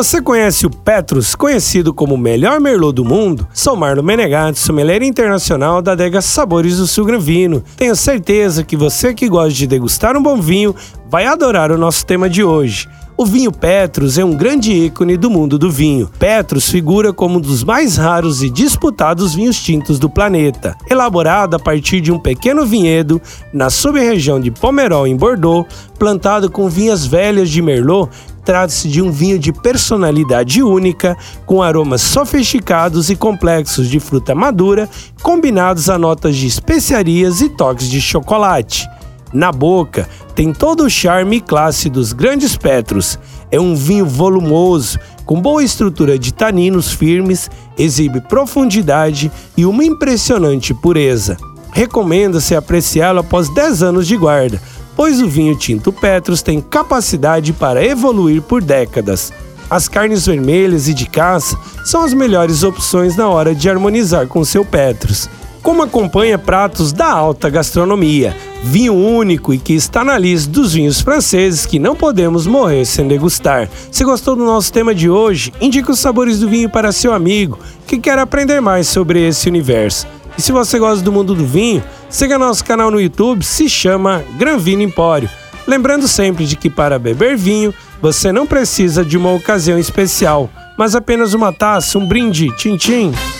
Você conhece o Petrus, conhecido como o melhor merlot do mundo? Sou Marlon Menegatti, sommelier internacional da adega Sabores do Sul Vino. Tenho certeza que você que gosta de degustar um bom vinho vai adorar o nosso tema de hoje. O vinho Petrus é um grande ícone do mundo do vinho. Petrus figura como um dos mais raros e disputados vinhos tintos do planeta. Elaborado a partir de um pequeno vinhedo na sub-região de Pomerol, em Bordeaux, plantado com vinhas velhas de Merlot, trata-se de um vinho de personalidade única, com aromas sofisticados e complexos de fruta madura, combinados a notas de especiarias e toques de chocolate. Na boca, tem todo o charme e classe dos grandes Petros. É um vinho volumoso, com boa estrutura de taninos firmes, exibe profundidade e uma impressionante pureza. Recomenda-se apreciá-lo após 10 anos de guarda, pois o vinho tinto Petrus tem capacidade para evoluir por décadas. As carnes vermelhas e de caça são as melhores opções na hora de harmonizar com seu Petrus como acompanha pratos da alta gastronomia, vinho único e que está na lista dos vinhos franceses que não podemos morrer sem degustar. Se gostou do nosso tema de hoje, indique os sabores do vinho para seu amigo que quer aprender mais sobre esse universo. E se você gosta do mundo do vinho, siga nosso canal no YouTube, se chama Gran Vino Empório. Lembrando sempre de que para beber vinho, você não precisa de uma ocasião especial, mas apenas uma taça, um brinde, tchim-tchim. O